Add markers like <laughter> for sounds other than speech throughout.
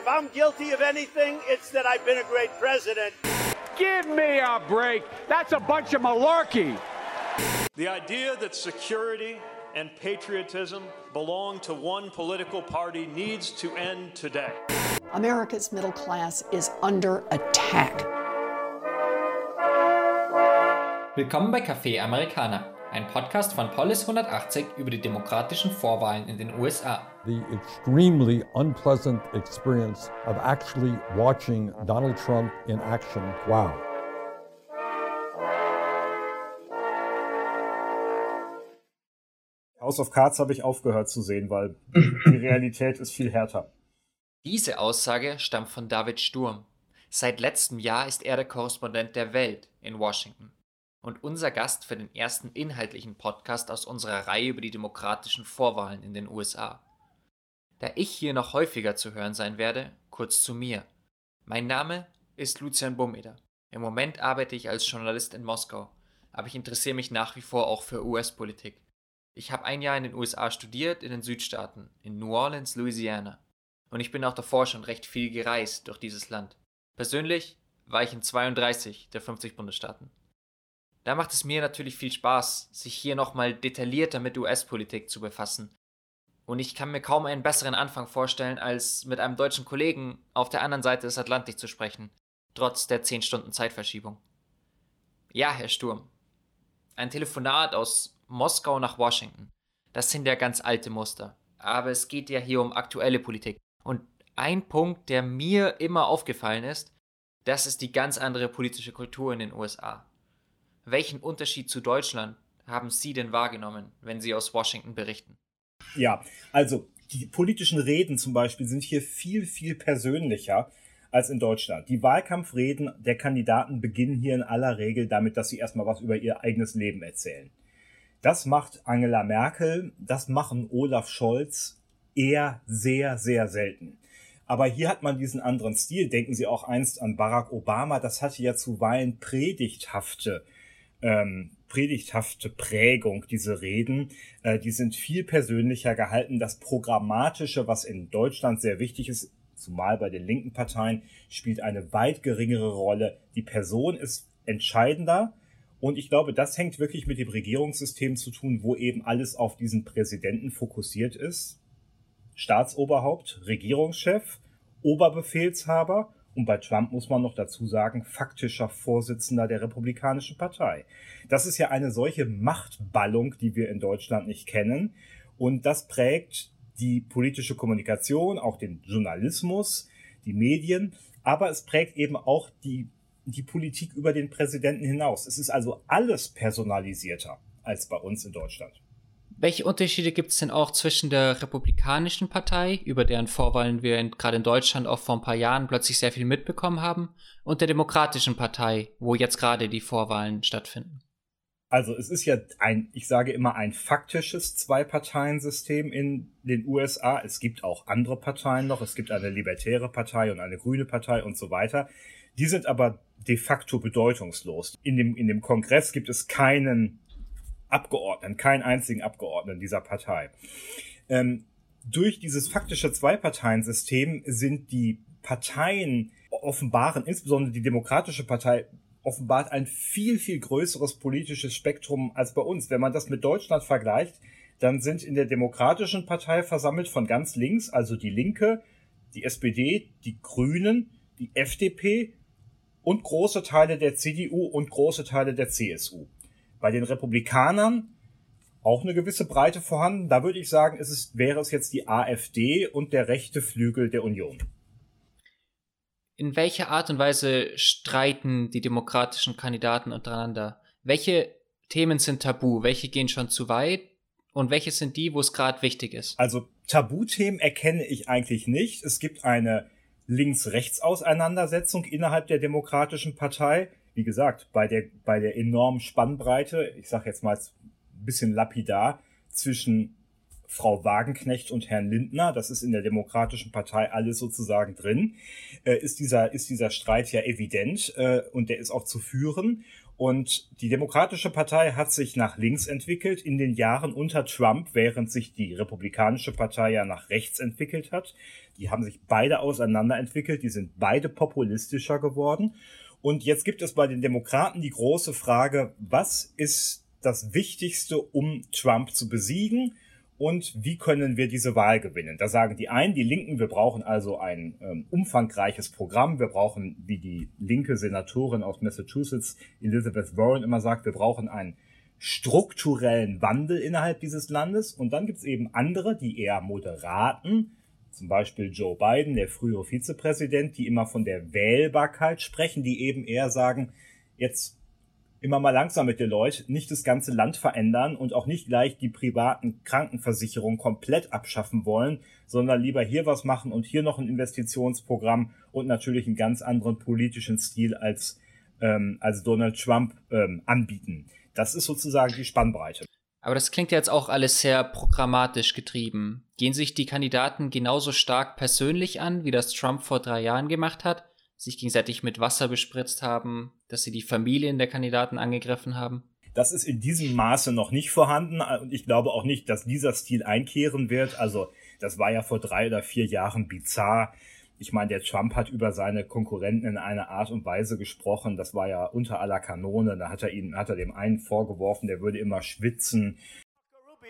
If I'm guilty of anything, it's that I've been a great president. Give me a break. That's a bunch of malarkey. The idea that security and patriotism belong to one political party needs to end today. America's middle class is under attack. Willkommen bei Café Americana, ein Podcast von Polis 180 über die demokratischen Vorwahlen in den USA. The extremely unpleasant experience of actually watching Donald Trump in action. Wow. House of Cards habe ich aufgehört zu sehen, weil die Realität ist viel härter. Diese Aussage stammt von David Sturm. Seit letztem Jahr ist er der Korrespondent der Welt in Washington und unser Gast für den ersten inhaltlichen Podcast aus unserer Reihe über die demokratischen Vorwahlen in den USA. Da ich hier noch häufiger zu hören sein werde, kurz zu mir. Mein Name ist Lucian Bumeder. Im Moment arbeite ich als Journalist in Moskau, aber ich interessiere mich nach wie vor auch für US-Politik. Ich habe ein Jahr in den USA studiert, in den Südstaaten, in New Orleans, Louisiana. Und ich bin auch davor schon recht viel gereist durch dieses Land. Persönlich war ich in 32 der 50 Bundesstaaten. Da macht es mir natürlich viel Spaß, sich hier nochmal detaillierter mit US-Politik zu befassen. Und ich kann mir kaum einen besseren Anfang vorstellen, als mit einem deutschen Kollegen auf der anderen Seite des Atlantik zu sprechen, trotz der 10 Stunden Zeitverschiebung. Ja, Herr Sturm. Ein Telefonat aus Moskau nach Washington. Das sind ja ganz alte Muster. Aber es geht ja hier um aktuelle Politik. Und ein Punkt, der mir immer aufgefallen ist, das ist die ganz andere politische Kultur in den USA. Welchen Unterschied zu Deutschland haben Sie denn wahrgenommen, wenn Sie aus Washington berichten? Ja, also die politischen Reden zum Beispiel sind hier viel, viel persönlicher als in Deutschland. Die Wahlkampfreden der Kandidaten beginnen hier in aller Regel damit, dass sie erstmal was über ihr eigenes Leben erzählen. Das macht Angela Merkel, das machen Olaf Scholz eher sehr, sehr selten. Aber hier hat man diesen anderen Stil. Denken Sie auch einst an Barack Obama. Das hatte ja zuweilen predigthafte ähm, predigthafte Prägung, diese Reden. Äh, die sind viel persönlicher gehalten. Das Programmatische, was in Deutschland sehr wichtig ist, zumal bei den linken Parteien, spielt eine weit geringere Rolle. Die Person ist entscheidender. Und ich glaube, das hängt wirklich mit dem Regierungssystem zu tun, wo eben alles auf diesen Präsidenten fokussiert ist. Staatsoberhaupt, Regierungschef, Oberbefehlshaber und bei Trump muss man noch dazu sagen, faktischer Vorsitzender der Republikanischen Partei. Das ist ja eine solche Machtballung, die wir in Deutschland nicht kennen. Und das prägt die politische Kommunikation, auch den Journalismus, die Medien, aber es prägt eben auch die, die Politik über den Präsidenten hinaus. Es ist also alles personalisierter als bei uns in Deutschland. Welche Unterschiede gibt es denn auch zwischen der Republikanischen Partei, über deren Vorwahlen wir gerade in Deutschland auch vor ein paar Jahren plötzlich sehr viel mitbekommen haben, und der Demokratischen Partei, wo jetzt gerade die Vorwahlen stattfinden? Also es ist ja ein, ich sage immer, ein faktisches Zwei-Parteien-System in den USA. Es gibt auch andere Parteien noch. Es gibt eine libertäre Partei und eine grüne Partei und so weiter. Die sind aber de facto bedeutungslos. In dem, in dem Kongress gibt es keinen Abgeordneten, keinen einzigen Abgeordneten dieser Partei. Ähm, durch dieses faktische Zwei-Parteien-System sind die Parteien offenbaren, insbesondere die Demokratische Partei, offenbart ein viel, viel größeres politisches Spektrum als bei uns. Wenn man das mit Deutschland vergleicht, dann sind in der Demokratischen Partei versammelt von ganz links, also die Linke, die SPD, die Grünen, die FDP und große Teile der CDU und große Teile der CSU. Bei den Republikanern auch eine gewisse Breite vorhanden. Da würde ich sagen, ist es, wäre es jetzt die AfD und der rechte Flügel der Union. In welcher Art und Weise streiten die demokratischen Kandidaten untereinander? Welche Themen sind tabu? Welche gehen schon zu weit? Und welche sind die, wo es gerade wichtig ist? Also Tabuthemen erkenne ich eigentlich nicht. Es gibt eine Links-Rechts-Auseinandersetzung innerhalb der Demokratischen Partei wie gesagt, bei der, bei der enormen Spannbreite, ich sage jetzt mal ein bisschen lapidar, zwischen Frau Wagenknecht und Herrn Lindner, das ist in der Demokratischen Partei alles sozusagen drin, äh, ist, dieser, ist dieser Streit ja evident äh, und der ist auch zu führen. Und die Demokratische Partei hat sich nach links entwickelt in den Jahren unter Trump, während sich die Republikanische Partei ja nach rechts entwickelt hat. Die haben sich beide auseinanderentwickelt, die sind beide populistischer geworden. Und jetzt gibt es bei den Demokraten die große Frage, was ist das Wichtigste, um Trump zu besiegen? und wie können wir diese Wahl gewinnen. Da sagen die einen, die Linken, wir brauchen also ein ähm, umfangreiches Programm, wir brauchen, wie die linke Senatorin aus Massachusetts, Elizabeth Warren, immer sagt, wir brauchen einen strukturellen Wandel innerhalb dieses Landes. Und dann gibt es eben andere, die eher moderaten, zum Beispiel Joe Biden, der frühere Vizepräsident, die immer von der Wählbarkeit sprechen, die eben eher sagen, jetzt immer mal langsam mit den Leuten, nicht das ganze Land verändern und auch nicht gleich die privaten Krankenversicherungen komplett abschaffen wollen, sondern lieber hier was machen und hier noch ein Investitionsprogramm und natürlich einen ganz anderen politischen Stil als, ähm, als Donald Trump ähm, anbieten. Das ist sozusagen die Spannbreite. Aber das klingt ja jetzt auch alles sehr programmatisch getrieben. Gehen sich die Kandidaten genauso stark persönlich an, wie das Trump vor drei Jahren gemacht hat? sich gegenseitig mit Wasser bespritzt haben, dass sie die Familien der Kandidaten angegriffen haben? Das ist in diesem Maße noch nicht vorhanden und ich glaube auch nicht, dass dieser Stil einkehren wird. Also das war ja vor drei oder vier Jahren bizarr. Ich meine, der Trump hat über seine Konkurrenten in einer Art und Weise gesprochen. Das war ja unter aller Kanone. Da hat er ihn, hat er dem einen vorgeworfen, der würde immer schwitzen.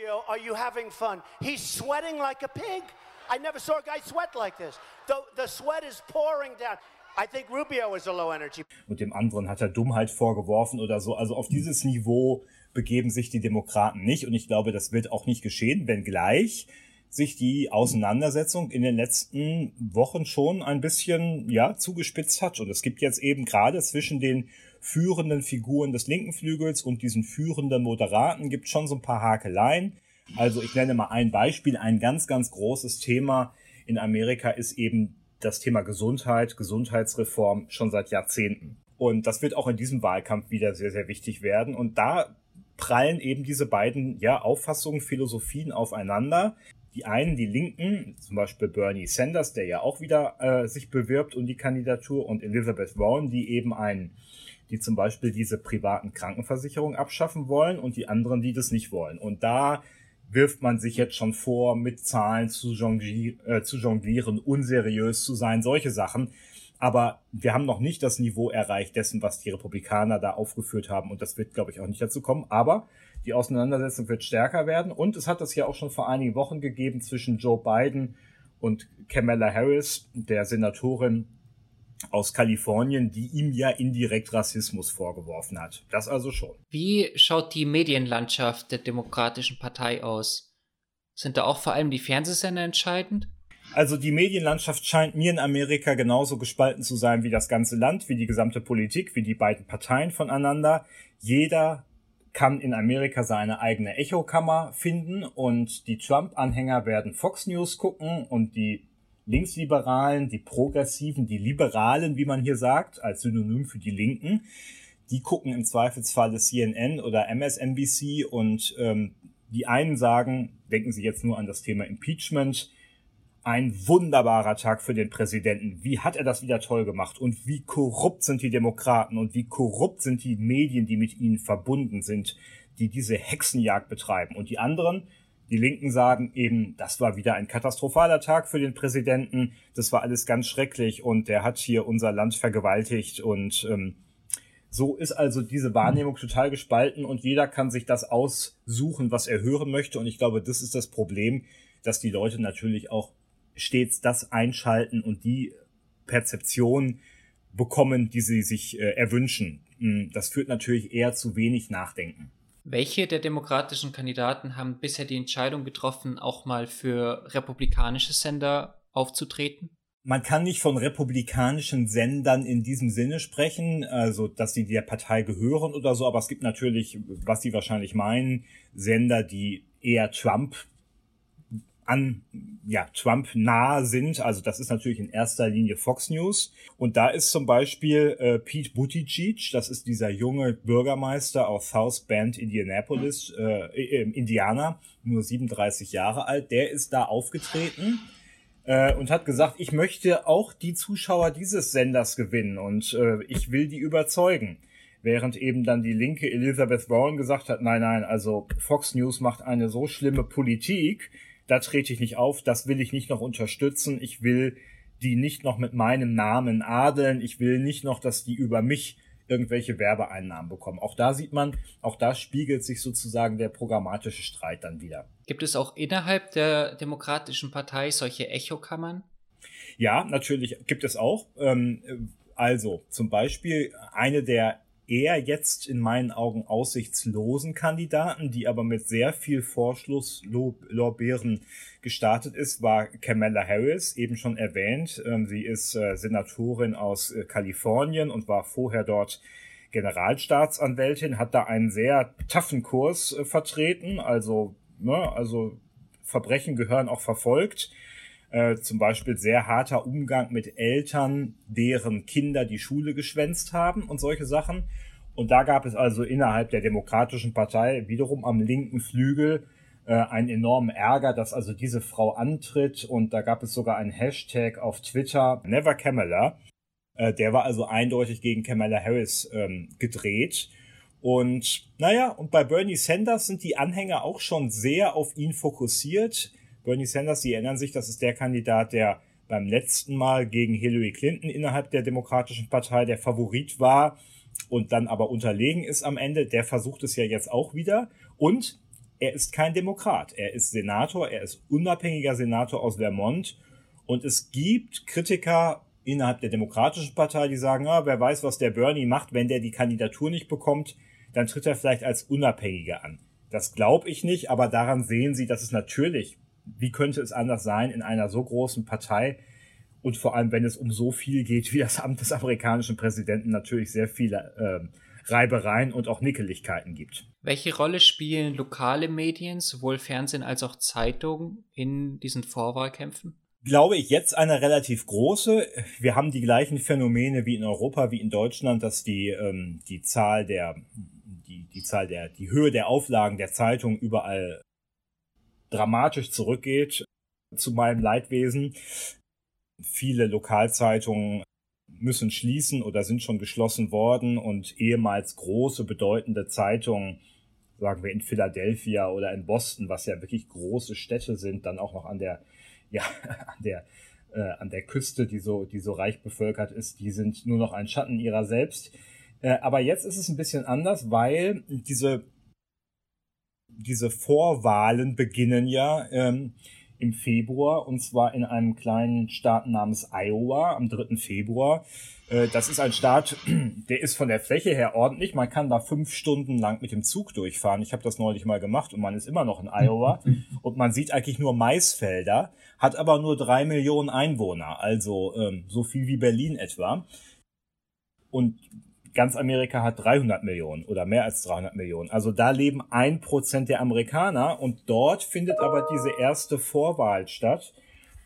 Rubio, are you having fun? He's sweating like a pig. I never saw a guy sweat like this. The, the sweat is pouring down. I think Rubio is a low energy. Und dem anderen hat er Dummheit vorgeworfen oder so. Also auf dieses Niveau begeben sich die Demokraten nicht. Und ich glaube, das wird auch nicht geschehen, wenngleich sich die Auseinandersetzung in den letzten Wochen schon ein bisschen, ja, zugespitzt hat. Und es gibt jetzt eben gerade zwischen den führenden Figuren des linken Flügels und diesen führenden Moderaten gibt schon so ein paar Hakeleien. Also ich nenne mal ein Beispiel. Ein ganz, ganz großes Thema in Amerika ist eben das Thema Gesundheit, Gesundheitsreform schon seit Jahrzehnten. Und das wird auch in diesem Wahlkampf wieder sehr, sehr wichtig werden. Und da prallen eben diese beiden ja, Auffassungen, Philosophien aufeinander. Die einen, die Linken, zum Beispiel Bernie Sanders, der ja auch wieder äh, sich bewirbt um die Kandidatur, und Elizabeth Warren, die eben einen, die zum Beispiel diese privaten Krankenversicherungen abschaffen wollen, und die anderen, die das nicht wollen. Und da wirft man sich jetzt schon vor, mit Zahlen zu, jonglieren, äh, zu jonglieren, unseriös zu sein, solche Sachen. Aber wir haben noch nicht das Niveau erreicht dessen, was die Republikaner da aufgeführt haben. Und das wird, glaube ich, auch nicht dazu kommen. Aber die Auseinandersetzung wird stärker werden. Und es hat das ja auch schon vor einigen Wochen gegeben zwischen Joe Biden und Kamala Harris, der Senatorin aus Kalifornien, die ihm ja indirekt Rassismus vorgeworfen hat. Das also schon. Wie schaut die Medienlandschaft der Demokratischen Partei aus? Sind da auch vor allem die Fernsehsender entscheidend? Also die Medienlandschaft scheint mir in Amerika genauso gespalten zu sein wie das ganze Land, wie die gesamte Politik, wie die beiden Parteien voneinander. Jeder kann in Amerika seine eigene Echokammer finden und die Trump-Anhänger werden Fox News gucken und die Linksliberalen, die Progressiven, die Liberalen, wie man hier sagt, als Synonym für die Linken, die gucken im Zweifelsfalle CNN oder MSNBC und ähm, die einen sagen, denken Sie jetzt nur an das Thema Impeachment, ein wunderbarer Tag für den Präsidenten. Wie hat er das wieder toll gemacht? Und wie korrupt sind die Demokraten und wie korrupt sind die Medien, die mit ihnen verbunden sind, die diese Hexenjagd betreiben. Und die anderen, die Linken sagen eben, das war wieder ein katastrophaler Tag für den Präsidenten. Das war alles ganz schrecklich und der hat hier unser Land vergewaltigt und ähm, so ist also diese Wahrnehmung total gespalten und jeder kann sich das aussuchen, was er hören möchte. Und ich glaube, das ist das Problem, dass die Leute natürlich auch stets das einschalten und die Perzeption bekommen, die sie sich äh, erwünschen. Hm, das führt natürlich eher zu wenig Nachdenken. Welche der demokratischen Kandidaten haben bisher die Entscheidung getroffen, auch mal für republikanische Sender aufzutreten? Man kann nicht von republikanischen Sendern in diesem Sinne sprechen, also dass sie der Partei gehören oder so, aber es gibt natürlich, was sie wahrscheinlich meinen, Sender, die eher Trump an ja, Trump nah sind. Also das ist natürlich in erster Linie Fox News. Und da ist zum Beispiel äh, Pete Buttigieg, das ist dieser junge Bürgermeister aus South Bend, Indianapolis, äh, äh, Indiana, nur 37 Jahre alt. Der ist da aufgetreten äh, und hat gesagt, ich möchte auch die Zuschauer dieses Senders gewinnen und äh, ich will die überzeugen. während eben dann die linke Elizabeth Warren gesagt hat, nein, nein, also Fox News macht eine so schlimme Politik, da trete ich nicht auf, das will ich nicht noch unterstützen, ich will die nicht noch mit meinem Namen adeln, ich will nicht noch, dass die über mich irgendwelche Werbeeinnahmen bekommen. Auch da sieht man, auch da spiegelt sich sozusagen der programmatische Streit dann wieder. Gibt es auch innerhalb der Demokratischen Partei solche Echokammern? Ja, natürlich gibt es auch. Ähm, also zum Beispiel eine der eher jetzt in meinen Augen aussichtslosen Kandidaten, die aber mit sehr viel Vorschlusslorbeeren gestartet ist, war Kamala Harris, eben schon erwähnt. Ähm, sie ist äh, Senatorin aus äh, Kalifornien und war vorher dort Generalstaatsanwältin, hat da einen sehr taffen Kurs äh, vertreten, also, ne, also Verbrechen gehören auch verfolgt. Äh, zum Beispiel sehr harter Umgang mit Eltern, deren Kinder die Schule geschwänzt haben und solche Sachen. Und da gab es also innerhalb der Demokratischen Partei wiederum am linken Flügel äh, einen enormen Ärger, dass also diese Frau antritt. Und da gab es sogar einen Hashtag auf Twitter, Never Kamala. Äh, der war also eindeutig gegen Kamala Harris ähm, gedreht. Und naja, und bei Bernie Sanders sind die Anhänger auch schon sehr auf ihn fokussiert. Bernie Sanders, Sie erinnern sich, das ist der Kandidat, der beim letzten Mal gegen Hillary Clinton innerhalb der Demokratischen Partei der Favorit war und dann aber unterlegen ist am Ende. Der versucht es ja jetzt auch wieder. Und er ist kein Demokrat. Er ist Senator, er ist unabhängiger Senator aus Vermont. Und es gibt Kritiker innerhalb der Demokratischen Partei, die sagen, ah, wer weiß, was der Bernie macht, wenn der die Kandidatur nicht bekommt, dann tritt er vielleicht als Unabhängiger an. Das glaube ich nicht, aber daran sehen Sie, dass es natürlich wie könnte es anders sein in einer so großen Partei und vor allem, wenn es um so viel geht wie das Amt des amerikanischen Präsidenten, natürlich sehr viele äh, Reibereien und auch Nickeligkeiten gibt. Welche Rolle spielen lokale Medien, sowohl Fernsehen als auch Zeitungen, in diesen Vorwahlkämpfen? Glaube ich jetzt eine relativ große. Wir haben die gleichen Phänomene wie in Europa, wie in Deutschland, dass die, ähm, die Zahl der, die, die Zahl der, die Höhe der Auflagen der Zeitung überall dramatisch zurückgeht zu meinem Leidwesen. Viele Lokalzeitungen müssen schließen oder sind schon geschlossen worden und ehemals große, bedeutende Zeitungen, sagen wir in Philadelphia oder in Boston, was ja wirklich große Städte sind, dann auch noch an der, <laughs> ja, an der, äh, an der Küste, die so, die so reich bevölkert ist, die sind nur noch ein Schatten ihrer selbst. Äh, aber jetzt ist es ein bisschen anders, weil diese diese Vorwahlen beginnen ja ähm, im Februar und zwar in einem kleinen Staat namens Iowa am 3. Februar. Äh, das ist ein Staat, <clears throat> der ist von der Fläche her ordentlich. Man kann da fünf Stunden lang mit dem Zug durchfahren. Ich habe das neulich mal gemacht und man ist immer noch in Iowa und man sieht eigentlich nur Maisfelder, hat aber nur drei Millionen Einwohner, also ähm, so viel wie Berlin etwa. Und ganz Amerika hat 300 Millionen oder mehr als 300 Millionen. Also da leben ein Prozent der Amerikaner und dort findet aber diese erste Vorwahl statt.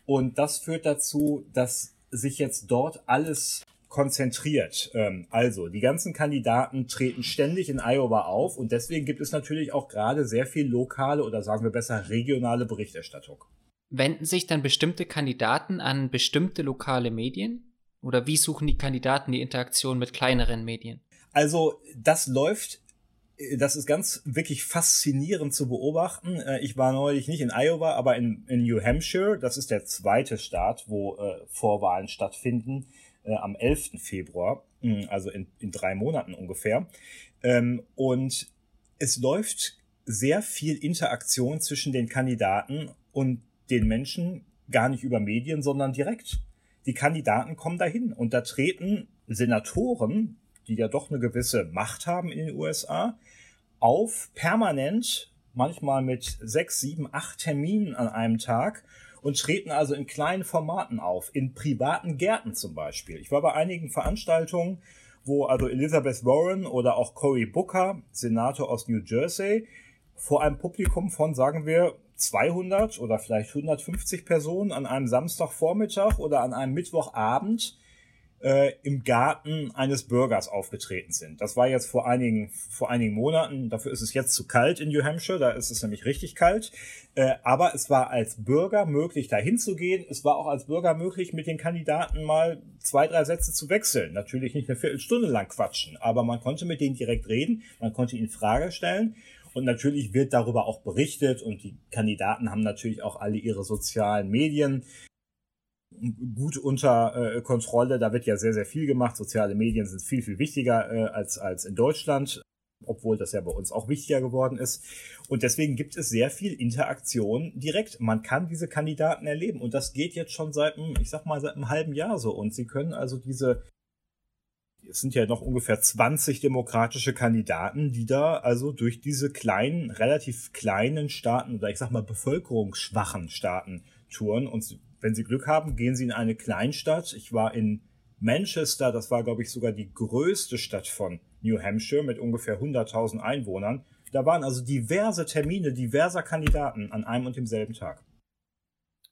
Und das führt dazu, dass sich jetzt dort alles konzentriert. Ähm, also, die ganzen Kandidaten treten ständig in Iowa auf und deswegen gibt es natürlich auch gerade sehr viel lokale oder sagen wir besser regionale Berichterstattung. Wenden sich dann bestimmte Kandidaten an bestimmte lokale Medien? Oder wie suchen die Kandidaten die Interaktion mit kleineren Medien? Also das läuft das ist ganz wirklich faszinierend zu beobachten. Äh, ich war neulich nicht in Iowa, aber in, in New Hampshire. Das ist der zweite Staat, wo äh, Vorwahlen stattfinden, äh, am 11. Februar, hm, also in, in drei Monaten ungefähr. Ähm, und es läuft sehr viel Interaktion zwischen den Kandidaten und den Menschen, gar nicht über Medien, sondern direkt die Kandidaten kommen dahin und da treten Senatoren, die ja doch eine gewisse Macht haben in den USA, auf permanent, manchmal mit sechs, sieben, acht Terminen an einem Tag und treten also in kleinen Formaten auf, in privaten Gärten zum Beispiel. Ich war bei einigen Veranstaltungen, wo also Elizabeth Warren oder auch Cory Booker, Senator aus New Jersey, vor einem Publikum von, sagen wir, 200 oder vielleicht 150 Personen an einem Samstagvormittag oder an einem Mittwochabend äh, im Garten eines Bürgers aufgetreten sind. Das war jetzt vor einigen, vor einigen Monaten. Dafür ist es jetzt zu kalt in New Hampshire. Da ist es nämlich richtig kalt. Äh, aber es war als Bürger möglich, da hinzugehen. Es war auch als Bürger möglich, mit den Kandidaten mal zwei, drei Sätze zu wechseln. Natürlich nicht eine Viertelstunde lang quatschen, aber man konnte mit denen direkt reden. Man konnte ihnen Frage stellen. Und natürlich wird darüber auch berichtet und die Kandidaten haben natürlich auch alle ihre sozialen Medien gut unter äh, Kontrolle. Da wird ja sehr, sehr viel gemacht. Soziale Medien sind viel, viel wichtiger äh, als, als in Deutschland, obwohl das ja bei uns auch wichtiger geworden ist. Und deswegen gibt es sehr viel Interaktion direkt. Man kann diese Kandidaten erleben. Und das geht jetzt schon seit, ich sag mal, seit einem halben Jahr so. Und sie können also diese es sind ja noch ungefähr 20 demokratische Kandidaten, die da also durch diese kleinen, relativ kleinen Staaten oder ich sag mal bevölkerungsschwachen Staaten touren und wenn Sie Glück haben, gehen Sie in eine Kleinstadt. Ich war in Manchester, das war, glaube ich, sogar die größte Stadt von New Hampshire mit ungefähr 100.000 Einwohnern. Da waren also diverse Termine diverser Kandidaten an einem und demselben Tag.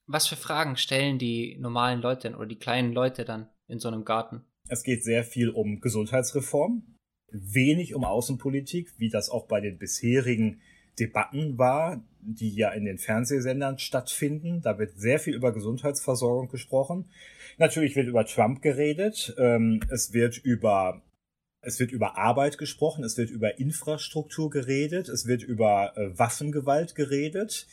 Was für Fragen stellen die normalen Leute oder die kleinen Leute dann in so einem Garten? Es geht sehr viel um Gesundheitsreform, wenig um Außenpolitik, wie das auch bei den bisherigen Debatten war, die ja in den Fernsehsendern stattfinden. Da wird sehr viel über Gesundheitsversorgung gesprochen. Natürlich wird über Trump geredet. Ähm, es wird über es wird über Arbeit gesprochen, es wird über Infrastruktur geredet, es wird über äh, Waffengewalt geredet.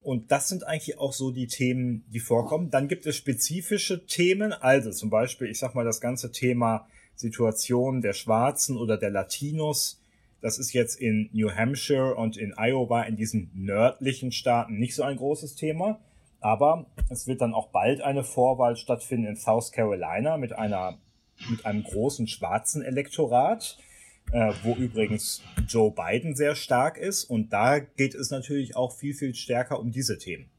Und das sind eigentlich auch so die Themen, die vorkommen. Dann gibt es spezifische Themen, also zum Beispiel, ich sag mal, das ganze Thema Situation der Schwarzen oder der Latinos das ist jetzt in New Hampshire und in Iowa, in diesen nördlichen Staaten, nicht so ein großes Thema. Aber es wird dann auch bald eine Vorwahl stattfinden in South Carolina mit einer, mit einem großen schwarzen Elektorat, äh, wo übrigens Joe Biden sehr stark ist. Und da geht es natürlich auch viel, viel stärker um diese Themen.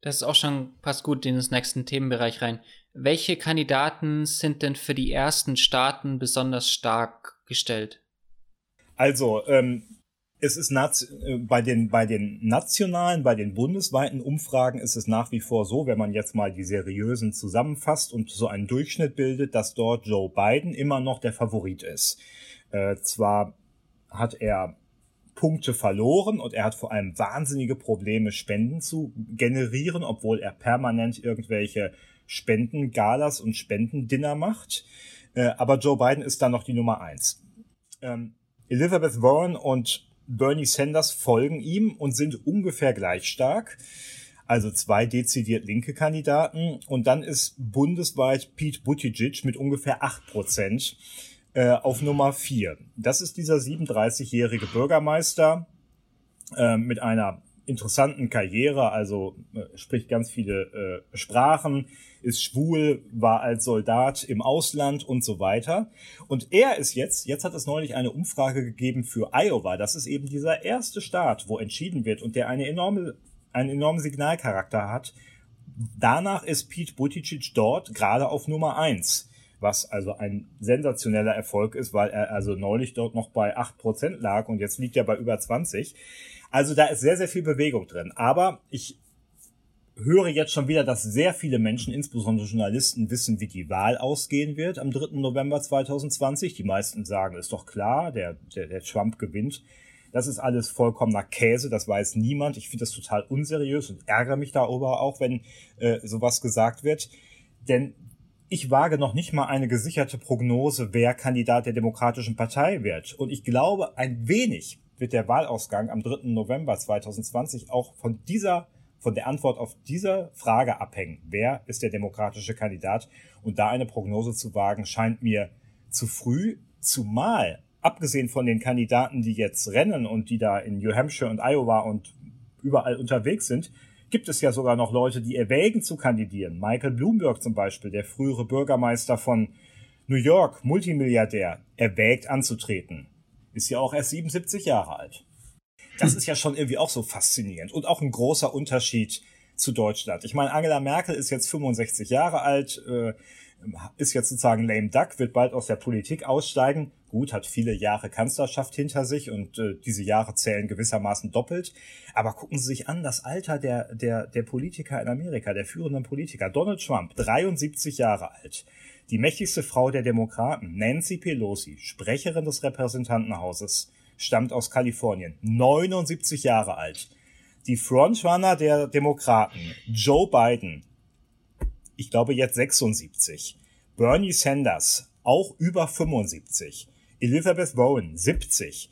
Das ist auch schon passt gut in den nächsten Themenbereich rein. Welche Kandidaten sind denn für die ersten Staaten besonders stark gestellt? Also, ähm, es ist äh, bei den, bei den nationalen, bei den bundesweiten Umfragen ist es nach wie vor so, wenn man jetzt mal die seriösen zusammenfasst und so einen Durchschnitt bildet, dass dort Joe Biden immer noch der Favorit ist. Äh, zwar hat er Punkte verloren und er hat vor allem wahnsinnige Probleme, Spenden zu generieren, obwohl er permanent irgendwelche Spendengalas und Spendendinner macht. Äh, aber Joe Biden ist dann noch die Nummer eins. Ähm, Elizabeth Warren und Bernie Sanders folgen ihm und sind ungefähr gleich stark. Also zwei dezidiert linke Kandidaten. Und dann ist bundesweit Pete Buttigieg mit ungefähr acht Prozent äh, auf Nummer vier. Das ist dieser 37-jährige Bürgermeister äh, mit einer interessanten Karriere, also äh, spricht ganz viele äh, Sprachen, ist schwul, war als Soldat im Ausland und so weiter. Und er ist jetzt, jetzt hat es neulich eine Umfrage gegeben für Iowa. Das ist eben dieser erste Staat, wo entschieden wird und der eine enorme, einen enormen Signalcharakter hat. Danach ist Pete Buttigieg dort gerade auf Nummer eins was also ein sensationeller Erfolg ist, weil er also neulich dort noch bei acht Prozent lag und jetzt liegt er bei über 20. Also da ist sehr, sehr viel Bewegung drin. Aber ich höre jetzt schon wieder, dass sehr viele Menschen, insbesondere Journalisten, wissen, wie die Wahl ausgehen wird am 3. November 2020. Die meisten sagen, ist doch klar, der, der, der Trump gewinnt. Das ist alles vollkommener Käse, das weiß niemand. Ich finde das total unseriös und ärgere mich darüber auch, wenn äh, sowas gesagt wird. Denn ich wage noch nicht mal eine gesicherte Prognose, wer Kandidat der Demokratischen Partei wird. Und ich glaube, ein wenig wird der Wahlausgang am 3. November 2020 auch von dieser von der Antwort auf diese Frage abhängen. Wer ist der demokratische Kandidat? Und da eine Prognose zu wagen, scheint mir zu früh, zumal, abgesehen von den Kandidaten, die jetzt rennen und die da in New Hampshire und Iowa und überall unterwegs sind, gibt es ja sogar noch Leute, die erwägen zu kandidieren. Michael Bloomberg zum Beispiel, der frühere Bürgermeister von New York, Multimilliardär, erwägt anzutreten. Ist ja auch erst 77 Jahre alt. Das ist ja schon irgendwie auch so faszinierend und auch ein großer Unterschied zu Deutschland. Ich meine, Angela Merkel ist jetzt 65 Jahre alt, äh, ist jetzt sozusagen lame duck, wird bald aus der Politik aussteigen. Gut, hat viele Jahre Kanzlerschaft hinter sich und äh, diese Jahre zählen gewissermaßen doppelt. Aber gucken Sie sich an, das Alter der, der, der Politiker in Amerika, der führenden Politiker. Donald Trump, 73 Jahre alt. Die mächtigste Frau der Demokraten, Nancy Pelosi, Sprecherin des Repräsentantenhauses, stammt aus Kalifornien, 79 Jahre alt. Die Frontrunner der Demokraten, Joe Biden, ich glaube jetzt 76. Bernie Sanders, auch über 75. Elizabeth Warren, 70.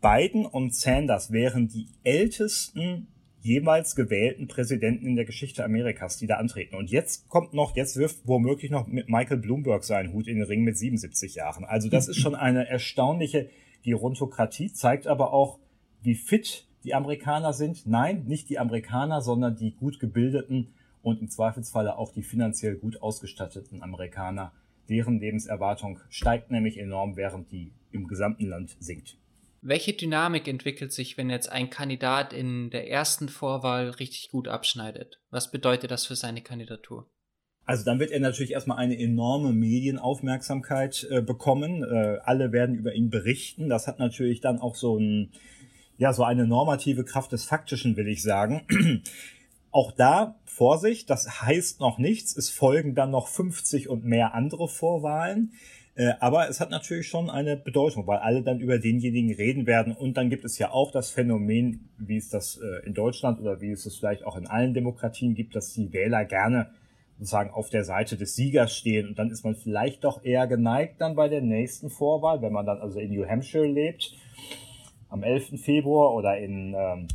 Biden und Sanders wären die ältesten jemals gewählten Präsidenten in der Geschichte Amerikas, die da antreten. Und jetzt kommt noch, jetzt wirft womöglich noch mit Michael Bloomberg seinen Hut in den Ring mit 77 Jahren. Also das ist schon eine erstaunliche Gerontokratie, zeigt aber auch, wie fit die Amerikaner sind. Nein, nicht die Amerikaner, sondern die gut gebildeten und im Zweifelsfalle auch die finanziell gut ausgestatteten Amerikaner. Deren Lebenserwartung steigt nämlich enorm, während die im gesamten Land sinkt. Welche Dynamik entwickelt sich, wenn jetzt ein Kandidat in der ersten Vorwahl richtig gut abschneidet? Was bedeutet das für seine Kandidatur? Also dann wird er natürlich erstmal eine enorme Medienaufmerksamkeit äh, bekommen. Äh, alle werden über ihn berichten. Das hat natürlich dann auch so ein, ja, so eine normative Kraft des Faktischen, will ich sagen. <clears throat> Auch da Vorsicht, das heißt noch nichts. Es folgen dann noch 50 und mehr andere Vorwahlen. Äh, aber es hat natürlich schon eine Bedeutung, weil alle dann über denjenigen reden werden. Und dann gibt es ja auch das Phänomen, wie es das äh, in Deutschland oder wie es es vielleicht auch in allen Demokratien gibt, dass die Wähler gerne sozusagen auf der Seite des Siegers stehen. Und dann ist man vielleicht doch eher geneigt dann bei der nächsten Vorwahl, wenn man dann also in New Hampshire lebt, am 11. Februar oder in ähm,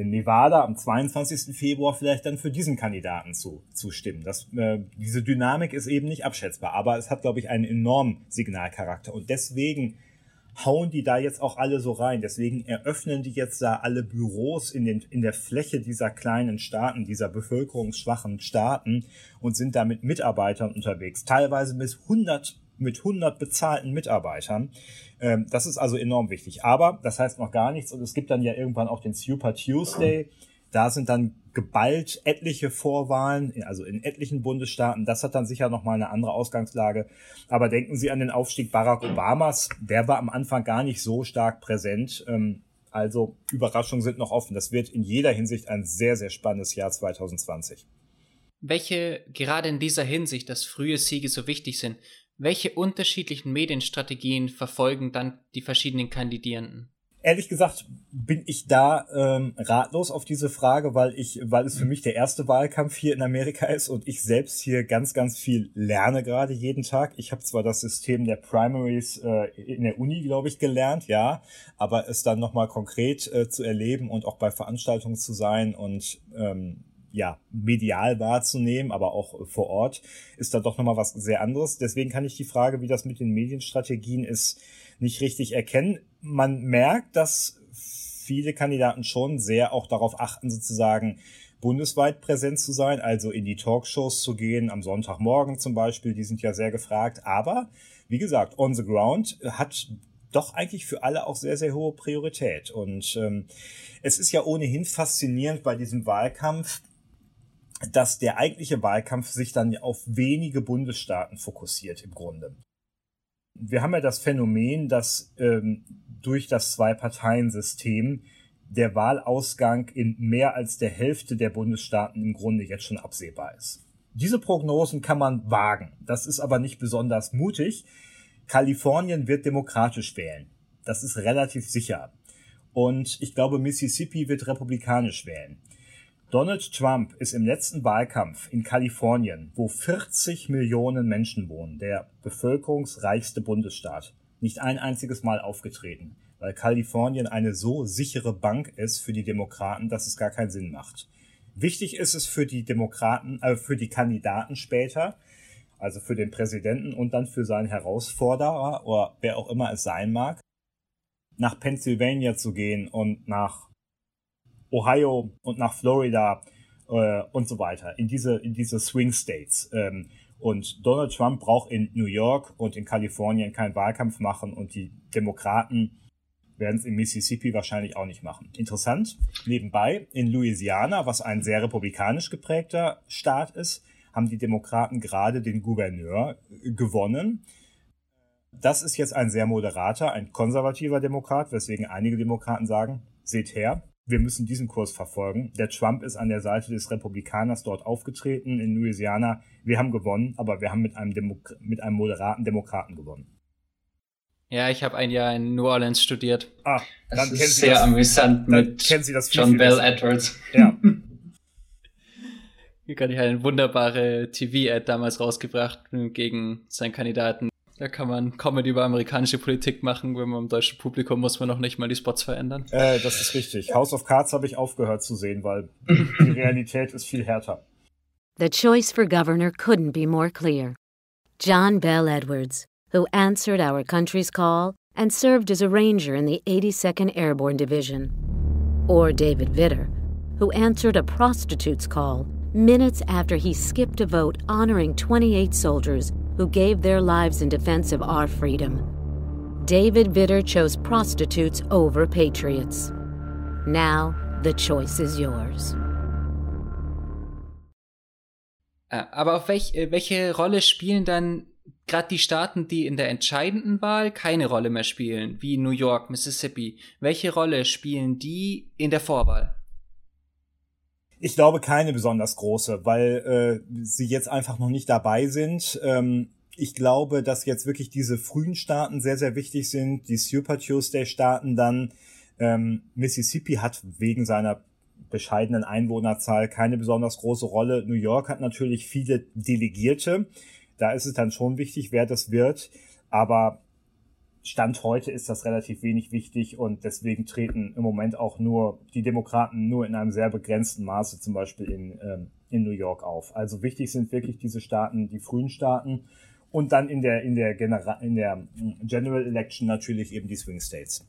in Nevada am 22. Februar vielleicht dann für diesen Kandidaten zu, zu stimmen. Das, äh, diese Dynamik ist eben nicht abschätzbar, aber es hat, glaube ich, einen enormen Signalcharakter. Und deswegen hauen die da jetzt auch alle so rein. Deswegen eröffnen die jetzt da alle Büros in, den, in der Fläche dieser kleinen Staaten, dieser bevölkerungsschwachen Staaten und sind da mit Mitarbeitern unterwegs. Teilweise bis 100 mit 100 bezahlten Mitarbeitern. Ähm, das ist also enorm wichtig. Aber das heißt noch gar nichts. Und es gibt dann ja irgendwann auch den Super Tuesday. Da sind dann geballt etliche Vorwahlen, also in etlichen Bundesstaaten. Das hat dann sicher nochmal eine andere Ausgangslage. Aber denken Sie an den Aufstieg Barack Obamas. Der war am Anfang gar nicht so stark präsent. Ähm, also Überraschungen sind noch offen. Das wird in jeder Hinsicht ein sehr, sehr spannendes Jahr 2020. Welche gerade in dieser Hinsicht, dass frühe Siege so wichtig sind, welche unterschiedlichen Medienstrategien verfolgen dann die verschiedenen Kandidierenden? Ehrlich gesagt bin ich da ähm, ratlos auf diese Frage, weil ich, weil es für mich der erste Wahlkampf hier in Amerika ist und ich selbst hier ganz, ganz viel lerne gerade jeden Tag. Ich habe zwar das System der Primaries äh, in der Uni, glaube ich, gelernt, ja, aber es dann nochmal konkret äh, zu erleben und auch bei Veranstaltungen zu sein und ähm, ja, medial wahrzunehmen, aber auch vor Ort, ist da doch nochmal was sehr anderes. Deswegen kann ich die Frage, wie das mit den Medienstrategien ist, nicht richtig erkennen. Man merkt, dass viele Kandidaten schon sehr auch darauf achten, sozusagen bundesweit präsent zu sein, also in die Talkshows zu gehen, am Sonntagmorgen zum Beispiel, die sind ja sehr gefragt. Aber wie gesagt, on the ground hat doch eigentlich für alle auch sehr, sehr hohe Priorität. Und ähm, es ist ja ohnehin faszinierend bei diesem Wahlkampf, dass der eigentliche Wahlkampf sich dann auf wenige Bundesstaaten fokussiert im Grunde. Wir haben ja das Phänomen, dass ähm, durch das Zwei-Parteien-System der Wahlausgang in mehr als der Hälfte der Bundesstaaten im Grunde jetzt schon absehbar ist. Diese Prognosen kann man wagen. Das ist aber nicht besonders mutig. Kalifornien wird demokratisch wählen. Das ist relativ sicher. Und ich glaube, Mississippi wird republikanisch wählen. Donald Trump ist im letzten Wahlkampf in Kalifornien, wo 40 Millionen Menschen wohnen, der bevölkerungsreichste Bundesstaat, nicht ein einziges Mal aufgetreten, weil Kalifornien eine so sichere Bank ist für die Demokraten, dass es gar keinen Sinn macht. Wichtig ist es für die Demokraten, äh, für die Kandidaten später, also für den Präsidenten und dann für seinen Herausforderer oder wer auch immer es sein mag, nach Pennsylvania zu gehen und nach Ohio und nach Florida äh, und so weiter, in diese, in diese Swing States. Ähm, und Donald Trump braucht in New York und in Kalifornien keinen Wahlkampf machen und die Demokraten werden es in Mississippi wahrscheinlich auch nicht machen. Interessant, nebenbei, in Louisiana, was ein sehr republikanisch geprägter Staat ist, haben die Demokraten gerade den Gouverneur gewonnen. Das ist jetzt ein sehr moderater, ein konservativer Demokrat, weswegen einige Demokraten sagen, seht her, wir müssen diesen Kurs verfolgen. Der Trump ist an der Seite des Republikaners dort aufgetreten in Louisiana. Wir haben gewonnen, aber wir haben mit einem, Demo mit einem moderaten Demokraten gewonnen. Ja, ich habe ein Jahr in New Orleans studiert. Ah, dann das ist sehr das, amüsant mit John Bell Edwards. Ja. <laughs> Hier kann ich eine wunderbare TV-Ad damals rausgebracht gegen seinen Kandidaten. Da kann man Comedy über amerikanische Politik machen, wenn man im deutschen Publikum muss man noch nicht mal die Spots verändern. Äh, das ist richtig. House of Cards habe ich aufgehört zu sehen, weil die <laughs> Realität ist viel härter. The choice for governor couldn't be more clear. John Bell Edwards, who answered our country's call and served as a ranger in the 82nd Airborne Division. Or David Vitter, who answered a prostitute's call minutes after he skipped a vote honoring 28 soldiers who gave their lives in defense of our freedom. David Vitter chose prostitutes over patriots. Now the choice is yours. Äh, aber auf welch, äh, welche Rolle spielen dann gerade die Staaten, die in der entscheidenden Wahl keine Rolle mehr spielen, wie New York, Mississippi? Welche Rolle spielen die in der Vorwahl? Ich glaube keine besonders große, weil äh, sie jetzt einfach noch nicht dabei sind. Ähm, ich glaube, dass jetzt wirklich diese frühen Staaten sehr, sehr wichtig sind. Die Super Tuesday-Staaten dann. Ähm, Mississippi hat wegen seiner bescheidenen Einwohnerzahl keine besonders große Rolle. New York hat natürlich viele Delegierte. Da ist es dann schon wichtig, wer das wird. Aber Stand heute ist das relativ wenig wichtig und deswegen treten im Moment auch nur die Demokraten nur in einem sehr begrenzten Maße zum Beispiel in, ähm, in New York auf. Also wichtig sind wirklich diese Staaten, die frühen Staaten und dann in der, in der, Genera in der hm, General Election natürlich eben die Swing States.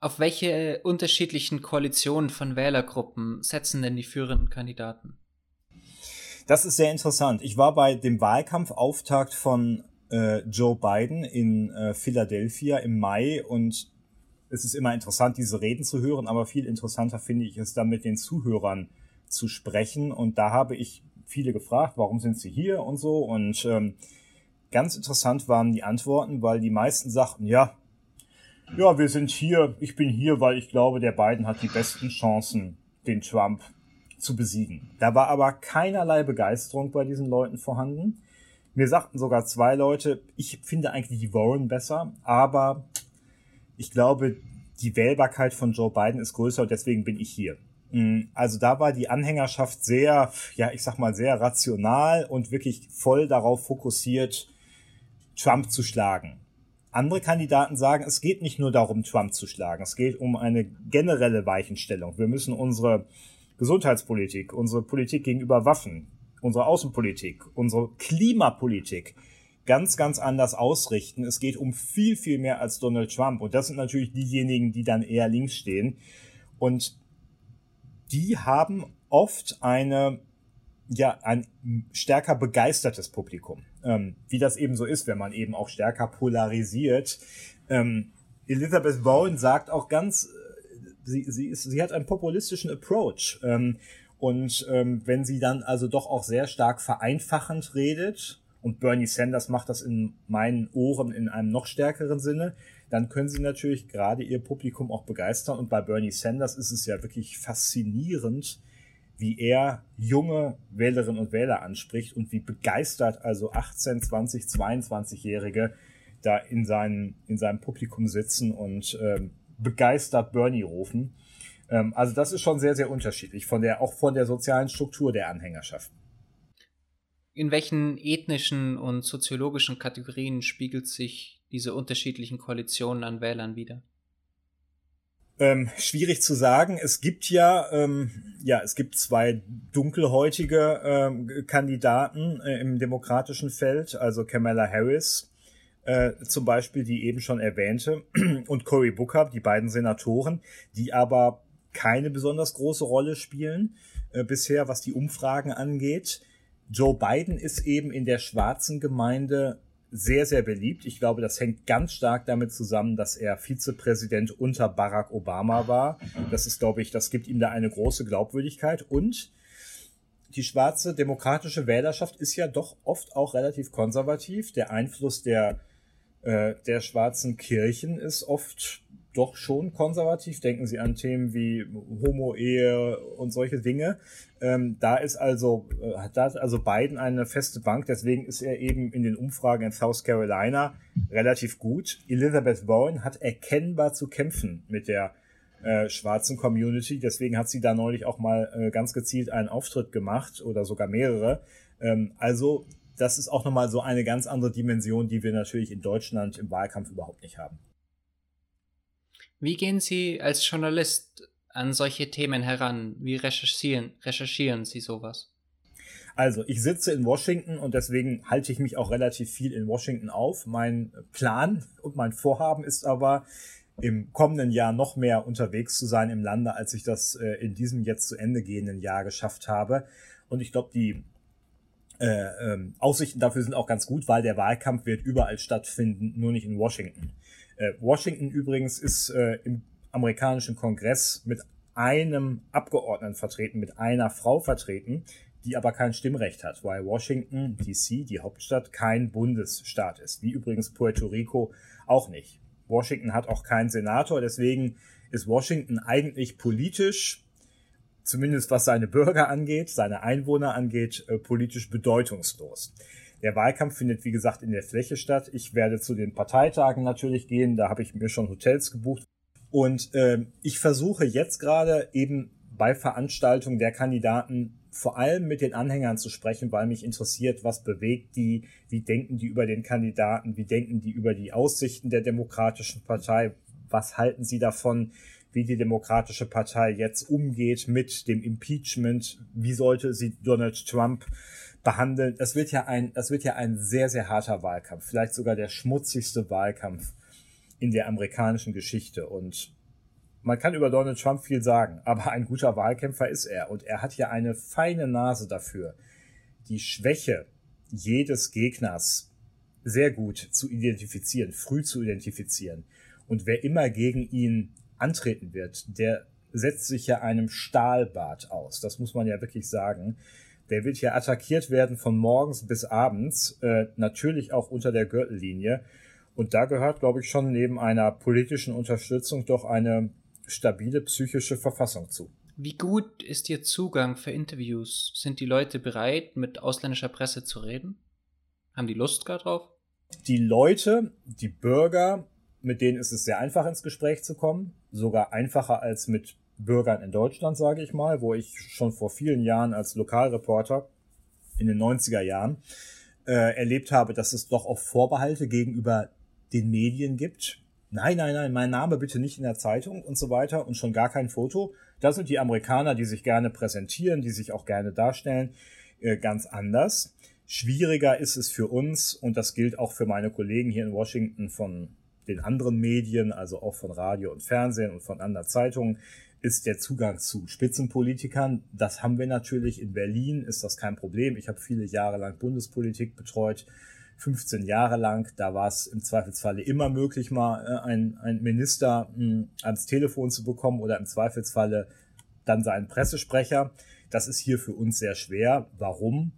Auf welche unterschiedlichen Koalitionen von Wählergruppen setzen denn die führenden Kandidaten? Das ist sehr interessant. Ich war bei dem Wahlkampfauftakt von äh, Joe Biden in äh, Philadelphia im Mai und es ist immer interessant, diese Reden zu hören, aber viel interessanter finde ich es dann mit den Zuhörern zu sprechen. Und da habe ich viele gefragt, warum sind sie hier und so. Und ähm, ganz interessant waren die Antworten, weil die meisten sagten, ja, ja, wir sind hier, ich bin hier, weil ich glaube, der Biden hat die besten Chancen, den Trump zu besiegen. Da war aber keinerlei Begeisterung bei diesen Leuten vorhanden. Mir sagten sogar zwei Leute, ich finde eigentlich die Warren besser, aber ich glaube, die Wählbarkeit von Joe Biden ist größer und deswegen bin ich hier. Mm, also da war die Anhängerschaft sehr, ja, ich sag mal, sehr rational und wirklich voll darauf fokussiert, Trump zu schlagen. Andere Kandidaten sagen, es geht nicht nur darum, Trump zu schlagen. Es geht um eine generelle Weichenstellung. Wir müssen unsere Gesundheitspolitik, unsere Politik gegenüber Waffen, unsere Außenpolitik, unsere Klimapolitik ganz, ganz anders ausrichten. Es geht um viel, viel mehr als Donald Trump. Und das sind natürlich diejenigen, die dann eher links stehen. Und die haben oft eine, ja, ein stärker begeistertes Publikum. Ähm, wie das eben so ist, wenn man eben auch stärker polarisiert. Ähm, Elizabeth Warren sagt auch ganz, äh, sie, sie, ist, sie hat einen populistischen Approach. Ähm, und ähm, wenn sie dann also doch auch sehr stark vereinfachend redet, und Bernie Sanders macht das in meinen Ohren in einem noch stärkeren Sinne, dann können sie natürlich gerade ihr Publikum auch begeistern. Und bei Bernie Sanders ist es ja wirklich faszinierend, wie er junge Wählerinnen und Wähler anspricht und wie begeistert also 18, 20, 22-Jährige da in, seinen, in seinem Publikum sitzen und ähm, begeistert Bernie rufen. Ähm, also das ist schon sehr, sehr unterschiedlich, von der, auch von der sozialen Struktur der Anhängerschaft. In welchen ethnischen und soziologischen Kategorien spiegelt sich diese unterschiedlichen Koalitionen an Wählern wieder? Ähm, schwierig zu sagen. Es gibt ja, ähm, ja, es gibt zwei dunkelhäutige ähm, Kandidaten äh, im demokratischen Feld, also Kamala Harris äh, zum Beispiel, die eben schon erwähnte, <clears throat> und Cory Booker, die beiden Senatoren, die aber keine besonders große Rolle spielen äh, bisher, was die Umfragen angeht. Joe Biden ist eben in der schwarzen Gemeinde sehr, sehr beliebt. Ich glaube, das hängt ganz stark damit zusammen, dass er Vizepräsident unter Barack Obama war. Das ist, glaube ich, das gibt ihm da eine große Glaubwürdigkeit. Und die schwarze demokratische Wählerschaft ist ja doch oft auch relativ konservativ. Der Einfluss der, äh, der schwarzen Kirchen ist oft doch schon konservativ. Denken Sie an Themen wie Homo-Ehe und solche Dinge. Ähm, da ist also, äh, da hat also Biden eine feste Bank, deswegen ist er eben in den Umfragen in South Carolina relativ gut. Elizabeth Warren hat erkennbar zu kämpfen mit der äh, schwarzen Community, deswegen hat sie da neulich auch mal äh, ganz gezielt einen Auftritt gemacht oder sogar mehrere. Ähm, also das ist auch nochmal so eine ganz andere Dimension, die wir natürlich in Deutschland im Wahlkampf überhaupt nicht haben. Wie gehen Sie als Journalist an solche Themen heran? Wie recherchieren, recherchieren Sie sowas? Also, ich sitze in Washington und deswegen halte ich mich auch relativ viel in Washington auf. Mein Plan und mein Vorhaben ist aber, im kommenden Jahr noch mehr unterwegs zu sein im Lande, als ich das äh, in diesem jetzt zu Ende gehenden Jahr geschafft habe. Und ich glaube, die äh, ähm, Aussichten dafür sind auch ganz gut, weil der Wahlkampf wird überall stattfinden, nur nicht in Washington. Äh, Washington übrigens ist äh, im amerikanischen Kongress mit einem Abgeordneten vertreten, mit einer Frau vertreten, die aber kein Stimmrecht hat, weil Washington DC, die Hauptstadt, kein Bundesstaat ist, wie übrigens Puerto Rico auch nicht. Washington hat auch keinen Senator, deswegen ist Washington eigentlich politisch, zumindest was seine Bürger angeht, seine Einwohner angeht, äh, politisch bedeutungslos. Der Wahlkampf findet, wie gesagt, in der Fläche statt. Ich werde zu den Parteitagen natürlich gehen. Da habe ich mir schon Hotels gebucht. Und äh, ich versuche jetzt gerade eben bei Veranstaltungen der Kandidaten vor allem mit den Anhängern zu sprechen, weil mich interessiert, was bewegt die, wie denken die über den Kandidaten, wie denken die über die Aussichten der Demokratischen Partei, was halten sie davon, wie die Demokratische Partei jetzt umgeht mit dem Impeachment, wie sollte sie Donald Trump behandeln. Es wird ja ein, es wird ja ein sehr, sehr harter Wahlkampf, vielleicht sogar der schmutzigste Wahlkampf in der amerikanischen Geschichte. Und man kann über Donald Trump viel sagen, aber ein guter Wahlkämpfer ist er. Und er hat ja eine feine Nase dafür, die Schwäche jedes Gegners sehr gut zu identifizieren, früh zu identifizieren. Und wer immer gegen ihn antreten wird, der setzt sich ja einem Stahlbad aus. Das muss man ja wirklich sagen. Der wird hier attackiert werden von morgens bis abends, äh, natürlich auch unter der Gürtellinie. Und da gehört, glaube ich, schon neben einer politischen Unterstützung doch eine stabile psychische Verfassung zu. Wie gut ist Ihr Zugang für Interviews? Sind die Leute bereit, mit ausländischer Presse zu reden? Haben die Lust gar drauf? Die Leute, die Bürger, mit denen ist es sehr einfach ins Gespräch zu kommen, sogar einfacher als mit Bürgern in Deutschland, sage ich mal, wo ich schon vor vielen Jahren als Lokalreporter in den 90er Jahren äh, erlebt habe, dass es doch auch Vorbehalte gegenüber den Medien gibt. Nein, nein, nein, mein Name bitte nicht in der Zeitung und so weiter und schon gar kein Foto. Das sind die Amerikaner, die sich gerne präsentieren, die sich auch gerne darstellen, äh, ganz anders. Schwieriger ist es für uns, und das gilt auch für meine Kollegen hier in Washington von den anderen Medien, also auch von Radio und Fernsehen und von anderen Zeitungen, ist der Zugang zu Spitzenpolitikern. Das haben wir natürlich in Berlin, ist das kein Problem. Ich habe viele Jahre lang Bundespolitik betreut, 15 Jahre lang. Da war es im Zweifelsfalle immer möglich, mal äh, einen, Minister hm, ans Telefon zu bekommen oder im Zweifelsfalle dann seinen Pressesprecher. Das ist hier für uns sehr schwer. Warum?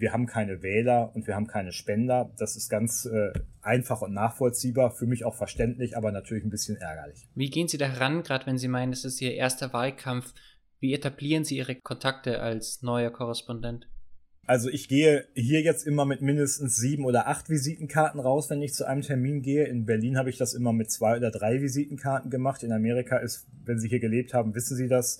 Wir haben keine Wähler und wir haben keine Spender. Das ist ganz äh, einfach und nachvollziehbar, für mich auch verständlich, aber natürlich ein bisschen ärgerlich. Wie gehen Sie da ran, gerade wenn Sie meinen, es ist Ihr erster Wahlkampf? Wie etablieren Sie Ihre Kontakte als neuer Korrespondent? Also ich gehe hier jetzt immer mit mindestens sieben oder acht Visitenkarten raus, wenn ich zu einem Termin gehe. In Berlin habe ich das immer mit zwei oder drei Visitenkarten gemacht. In Amerika ist, wenn Sie hier gelebt haben, wissen Sie das,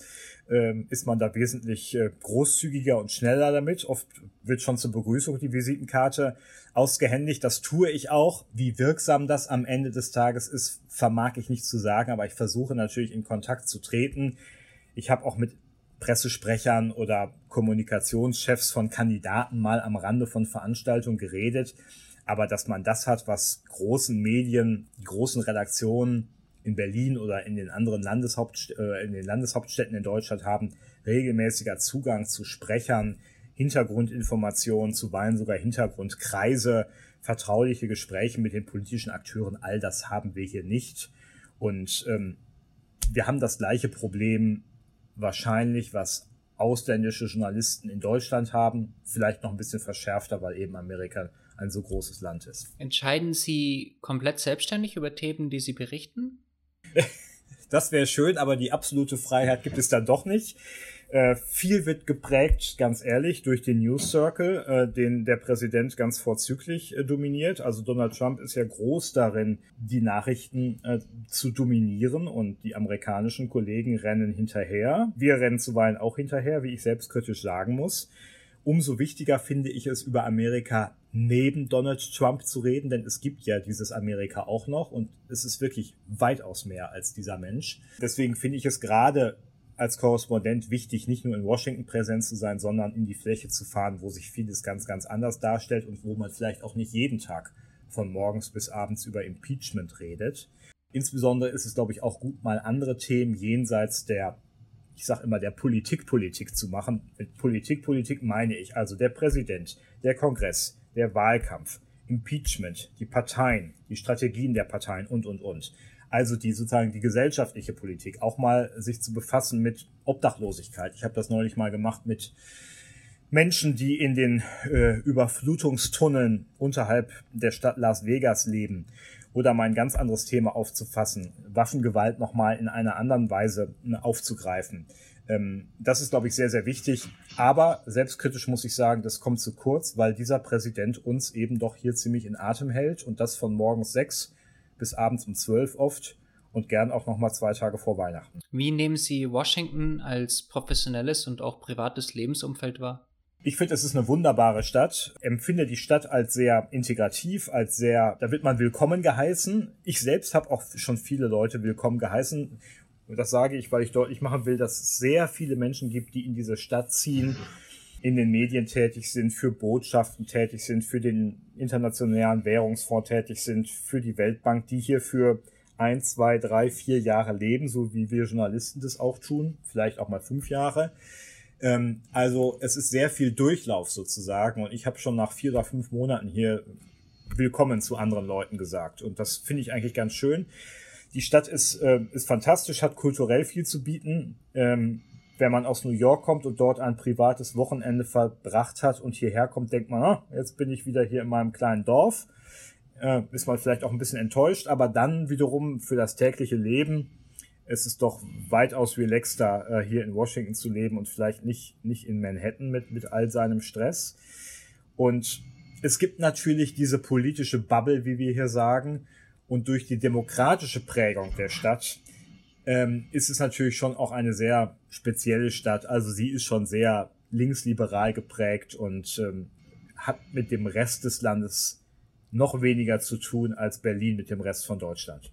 ähm, ist man da wesentlich äh, großzügiger und schneller damit. Oft wird schon zur Begrüßung die Visitenkarte ausgehändigt. Das tue ich auch. Wie wirksam das am Ende des Tages ist, vermag ich nicht zu sagen, aber ich versuche natürlich in Kontakt zu treten. Ich habe auch mit Pressesprechern oder Kommunikationschefs von Kandidaten mal am Rande von Veranstaltungen geredet. Aber dass man das hat, was großen Medien, großen Redaktionen in Berlin oder in den anderen Landeshaupt, äh, in den Landeshauptstädten in Deutschland haben, regelmäßiger Zugang zu Sprechern Hintergrundinformationen, zuweilen sogar Hintergrundkreise, vertrauliche Gespräche mit den politischen Akteuren, all das haben wir hier nicht. Und ähm, wir haben das gleiche Problem wahrscheinlich, was ausländische Journalisten in Deutschland haben, vielleicht noch ein bisschen verschärfter, weil eben Amerika ein so großes Land ist. Entscheiden Sie komplett selbstständig über Themen, die Sie berichten? <laughs> das wäre schön, aber die absolute Freiheit gibt es dann doch nicht. Äh, viel wird geprägt, ganz ehrlich, durch den News Circle, äh, den der Präsident ganz vorzüglich äh, dominiert. Also Donald Trump ist ja groß darin, die Nachrichten äh, zu dominieren und die amerikanischen Kollegen rennen hinterher. Wir rennen zuweilen auch hinterher, wie ich selbstkritisch sagen muss. Umso wichtiger finde ich es, über Amerika neben Donald Trump zu reden, denn es gibt ja dieses Amerika auch noch und es ist wirklich weitaus mehr als dieser Mensch. Deswegen finde ich es gerade als Korrespondent wichtig, nicht nur in Washington präsent zu sein, sondern in die Fläche zu fahren, wo sich vieles ganz, ganz anders darstellt und wo man vielleicht auch nicht jeden Tag von morgens bis abends über Impeachment redet. Insbesondere ist es, glaube ich, auch gut, mal andere Themen jenseits der, ich sage immer, der Politik-Politik zu machen. Mit Politik-Politik meine ich also der Präsident, der Kongress, der Wahlkampf, Impeachment, die Parteien, die Strategien der Parteien und, und, und. Also die sozusagen die gesellschaftliche Politik, auch mal sich zu befassen mit Obdachlosigkeit. Ich habe das neulich mal gemacht mit Menschen, die in den äh, Überflutungstunneln unterhalb der Stadt Las Vegas leben. Oder mal ein ganz anderes Thema aufzufassen, Waffengewalt nochmal in einer anderen Weise ne, aufzugreifen. Ähm, das ist, glaube ich, sehr, sehr wichtig. Aber selbstkritisch muss ich sagen, das kommt zu kurz, weil dieser Präsident uns eben doch hier ziemlich in Atem hält und das von morgens sechs bis abends um zwölf oft und gern auch noch mal zwei Tage vor Weihnachten. Wie nehmen Sie Washington als professionelles und auch privates Lebensumfeld wahr? Ich finde, es ist eine wunderbare Stadt. Empfinde die Stadt als sehr integrativ, als sehr, da wird man willkommen geheißen. Ich selbst habe auch schon viele Leute willkommen geheißen. Und das sage ich, weil ich deutlich machen will, dass es sehr viele Menschen gibt, die in diese Stadt ziehen, in den Medien tätig sind, für Botschaften tätig sind, für den Internationalen Währungsfonds tätig sind, für die Weltbank, die hier für ein, zwei, drei, vier Jahre leben, so wie wir Journalisten das auch tun, vielleicht auch mal fünf Jahre. Ähm, also es ist sehr viel Durchlauf sozusagen und ich habe schon nach vier oder fünf Monaten hier willkommen zu anderen Leuten gesagt und das finde ich eigentlich ganz schön. Die Stadt ist, äh, ist fantastisch, hat kulturell viel zu bieten. Ähm, wenn man aus New York kommt und dort ein privates Wochenende verbracht hat und hierher kommt, denkt man, ah, jetzt bin ich wieder hier in meinem kleinen Dorf. Äh, ist man vielleicht auch ein bisschen enttäuscht, aber dann wiederum für das tägliche Leben ist es doch weitaus relaxter, äh, hier in Washington zu leben und vielleicht nicht, nicht in Manhattan mit, mit all seinem Stress. Und es gibt natürlich diese politische Bubble, wie wir hier sagen, und durch die demokratische Prägung der Stadt ähm, ist es natürlich schon auch eine sehr spezielle Stadt. Also sie ist schon sehr linksliberal geprägt und ähm, hat mit dem Rest des Landes noch weniger zu tun als Berlin mit dem Rest von Deutschland.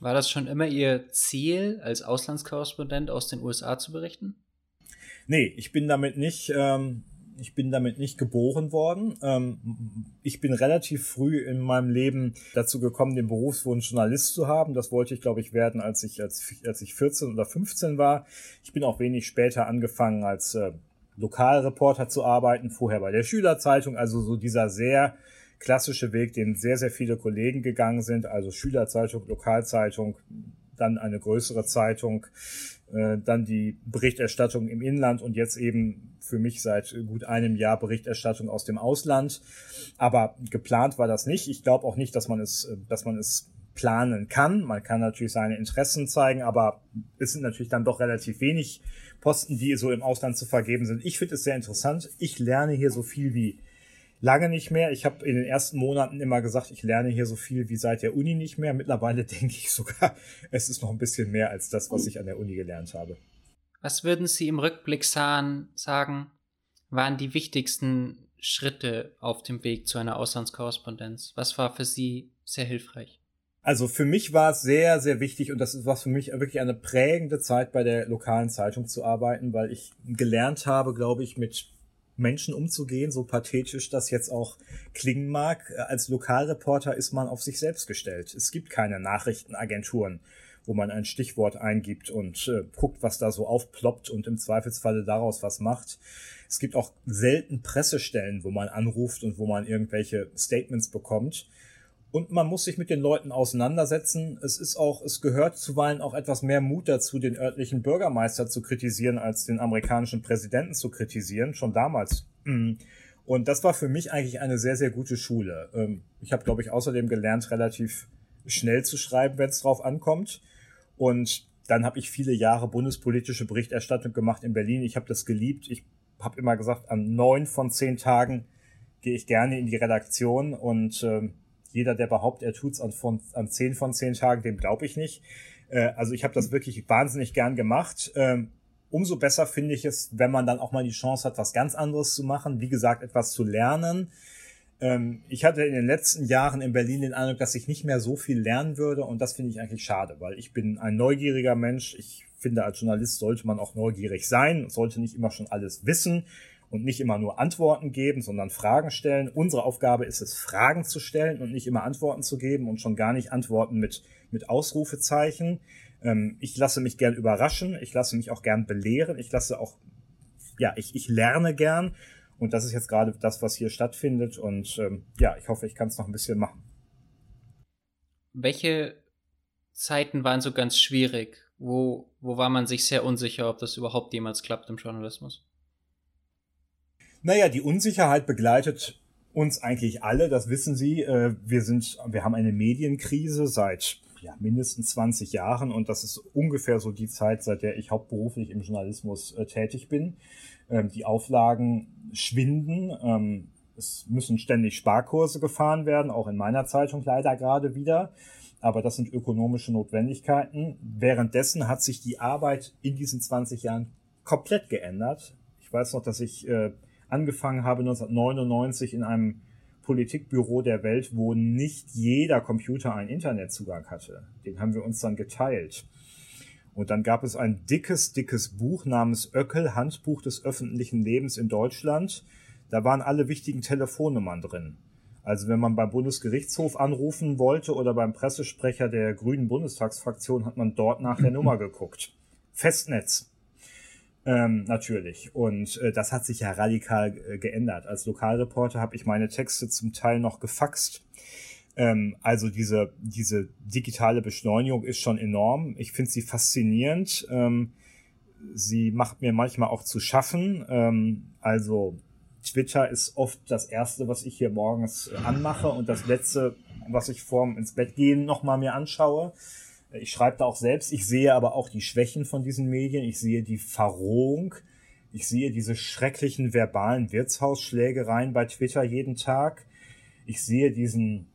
War das schon immer Ihr Ziel, als Auslandskorrespondent aus den USA zu berichten? Nee, ich bin damit nicht, ähm, ich bin damit nicht geboren worden. Ähm, ich bin relativ früh in meinem Leben dazu gekommen, den Berufswunsch Journalist zu haben. Das wollte ich, glaube ich, werden, als ich, als, als ich 14 oder 15 war. Ich bin auch wenig später angefangen, als äh, Lokalreporter zu arbeiten, vorher bei der Schülerzeitung, also so dieser sehr klassische Weg, den sehr, sehr viele Kollegen gegangen sind, also Schülerzeitung, Lokalzeitung, dann eine größere Zeitung, äh, dann die Berichterstattung im Inland und jetzt eben für mich seit gut einem Jahr Berichterstattung aus dem Ausland. Aber geplant war das nicht. Ich glaube auch nicht, dass man es, dass man es planen kann. Man kann natürlich seine Interessen zeigen, aber es sind natürlich dann doch relativ wenig Posten, die so im Ausland zu vergeben sind. Ich finde es sehr interessant. Ich lerne hier so viel wie lange nicht mehr. Ich habe in den ersten Monaten immer gesagt, ich lerne hier so viel wie seit der Uni nicht mehr. Mittlerweile <laughs> denke ich sogar, es ist noch ein bisschen mehr als das, was ich an der Uni gelernt habe. Was würden Sie im Rückblick sagen, waren die wichtigsten Schritte auf dem Weg zu einer Auslandskorrespondenz? Was war für Sie sehr hilfreich? Also für mich war es sehr, sehr wichtig und das war für mich wirklich eine prägende Zeit bei der lokalen Zeitung zu arbeiten, weil ich gelernt habe, glaube ich, mit Menschen umzugehen, so pathetisch das jetzt auch klingen mag. Als Lokalreporter ist man auf sich selbst gestellt. Es gibt keine Nachrichtenagenturen, wo man ein Stichwort eingibt und äh, guckt, was da so aufploppt und im Zweifelsfalle daraus was macht. Es gibt auch selten Pressestellen, wo man anruft und wo man irgendwelche Statements bekommt. Und man muss sich mit den Leuten auseinandersetzen. Es ist auch, es gehört zuweilen auch etwas mehr Mut dazu, den örtlichen Bürgermeister zu kritisieren, als den amerikanischen Präsidenten zu kritisieren, schon damals. Und das war für mich eigentlich eine sehr, sehr gute Schule. Ähm, ich habe, glaube ich, außerdem gelernt, relativ schnell zu schreiben, wenn es drauf ankommt. Und dann habe ich viele Jahre bundespolitische Berichterstattung gemacht in Berlin. Ich habe das geliebt. Ich habe immer gesagt, an neun von zehn Tagen gehe ich gerne in die Redaktion und äh, jeder, der behauptet, er tut's an, von, an zehn von zehn Tagen, dem glaube ich nicht. Äh, also ich habe das wirklich wahnsinnig gern gemacht. Ähm, umso besser finde ich es, wenn man dann auch mal die Chance hat, was ganz anderes zu machen. Wie gesagt, etwas zu lernen. Ähm, ich hatte in den letzten Jahren in Berlin den Eindruck, dass ich nicht mehr so viel lernen würde und das finde ich eigentlich schade, weil ich bin ein neugieriger Mensch. Ich finde, als Journalist sollte man auch neugierig sein, sollte nicht immer schon alles wissen und nicht immer nur Antworten geben, sondern Fragen stellen. Unsere Aufgabe ist es, Fragen zu stellen und nicht immer Antworten zu geben und schon gar nicht Antworten mit, mit Ausrufezeichen. Ähm, ich lasse mich gern überraschen, ich lasse mich auch gern belehren, ich lasse auch, ja, ich, ich lerne gern und das ist jetzt gerade das, was hier stattfindet. Und ähm, ja, ich hoffe, ich kann es noch ein bisschen machen. Welche Zeiten waren so ganz schwierig? Wo, wo war man sich sehr unsicher, ob das überhaupt jemals klappt im Journalismus? Naja, die Unsicherheit begleitet uns eigentlich alle, das wissen Sie. Äh, wir sind, wir haben eine Medienkrise seit ja, mindestens 20 Jahren und das ist ungefähr so die Zeit, seit der ich hauptberuflich im Journalismus äh, tätig bin. Ähm, die Auflagen schwinden. Ähm, es müssen ständig Sparkurse gefahren werden, auch in meiner Zeitung leider gerade wieder. Aber das sind ökonomische Notwendigkeiten. Währenddessen hat sich die Arbeit in diesen 20 Jahren komplett geändert. Ich weiß noch, dass ich äh, angefangen habe 1999 in einem Politikbüro der Welt, wo nicht jeder Computer einen Internetzugang hatte. Den haben wir uns dann geteilt. Und dann gab es ein dickes, dickes Buch namens Öckel, Handbuch des öffentlichen Lebens in Deutschland. Da waren alle wichtigen Telefonnummern drin. Also wenn man beim Bundesgerichtshof anrufen wollte oder beim Pressesprecher der Grünen Bundestagsfraktion, hat man dort nach der <clears throat> Nummer geguckt. Festnetz. Ähm, natürlich. Und äh, das hat sich ja radikal äh, geändert. Als Lokalreporter habe ich meine Texte zum Teil noch gefaxt. Ähm, also diese, diese digitale Beschleunigung ist schon enorm. Ich finde sie faszinierend. Ähm, sie macht mir manchmal auch zu schaffen. Ähm, also Twitter ist oft das erste, was ich hier morgens äh, anmache und das letzte, was ich vorm ins Bett gehen nochmal mir anschaue. Ich schreibe da auch selbst. Ich sehe aber auch die Schwächen von diesen Medien. Ich sehe die Verrohung. Ich sehe diese schrecklichen verbalen Wirtshausschlägereien bei Twitter jeden Tag. Ich sehe diesen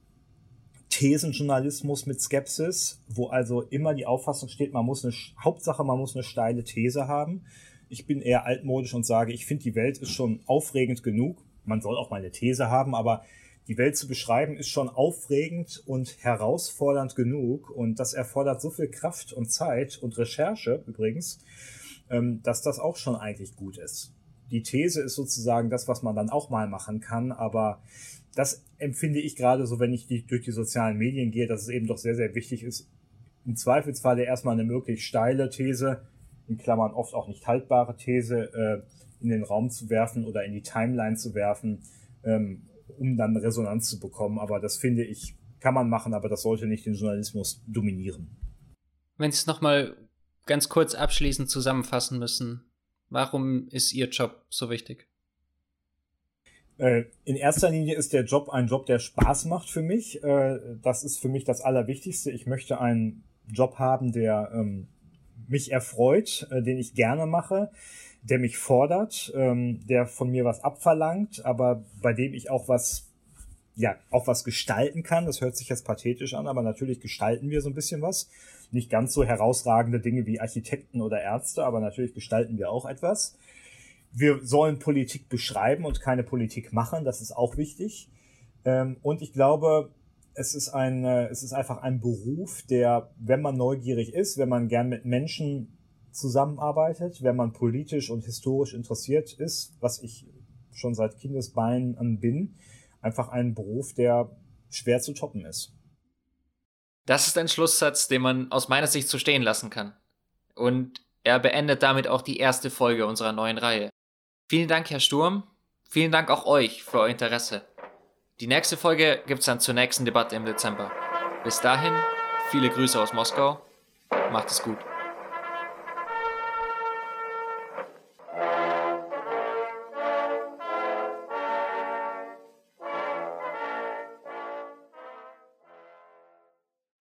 Thesenjournalismus mit Skepsis, wo also immer die Auffassung steht, man muss eine, Hauptsache, man muss eine steile These haben. Ich bin eher altmodisch und sage, ich finde, die Welt ist schon aufregend genug. Man soll auch mal eine These haben, aber die Welt zu beschreiben ist schon aufregend und herausfordernd genug. Und das erfordert so viel Kraft und Zeit und Recherche übrigens, ähm, dass das auch schon eigentlich gut ist. Die These ist sozusagen das, was man dann auch mal machen kann, aber das empfinde ich gerade so, wenn ich durch die sozialen Medien gehe, dass es eben doch sehr, sehr wichtig ist, im Zweifelsfalle erstmal eine möglichst steile These, in Klammern oft auch nicht haltbare These, äh, in den Raum zu werfen oder in die Timeline zu werfen, ähm, um dann Resonanz zu bekommen. Aber das finde ich, kann man machen, aber das sollte nicht den Journalismus dominieren. Wenn Sie es nochmal ganz kurz abschließend zusammenfassen müssen, warum ist Ihr Job so wichtig? Äh, in erster Linie ist der Job ein Job, der Spaß macht für mich. Äh, das ist für mich das Allerwichtigste. Ich möchte einen Job haben, der ähm, mich erfreut, äh, den ich gerne mache, der mich fordert, ähm, der von mir was abverlangt, aber bei dem ich auch was, ja, auch was gestalten kann. Das hört sich jetzt pathetisch an, aber natürlich gestalten wir so ein bisschen was. Nicht ganz so herausragende Dinge wie Architekten oder Ärzte, aber natürlich gestalten wir auch etwas. Wir sollen Politik beschreiben und keine Politik machen. Das ist auch wichtig. Ähm, und ich glaube, es ist ein, äh, es ist einfach ein Beruf, der, wenn man neugierig ist, wenn man gern mit Menschen zusammenarbeitet, wenn man politisch und historisch interessiert ist, was ich schon seit Kindesbeinen an bin, einfach ein Beruf, der schwer zu toppen ist. Das ist ein Schlusssatz, den man aus meiner Sicht so stehen lassen kann. Und er beendet damit auch die erste Folge unserer neuen Reihe. Vielen Dank, Herr Sturm. Vielen Dank auch euch für euer Interesse. Die nächste Folge gibt's dann zur nächsten Debatte im Dezember. Bis dahin, viele Grüße aus Moskau. Macht es gut.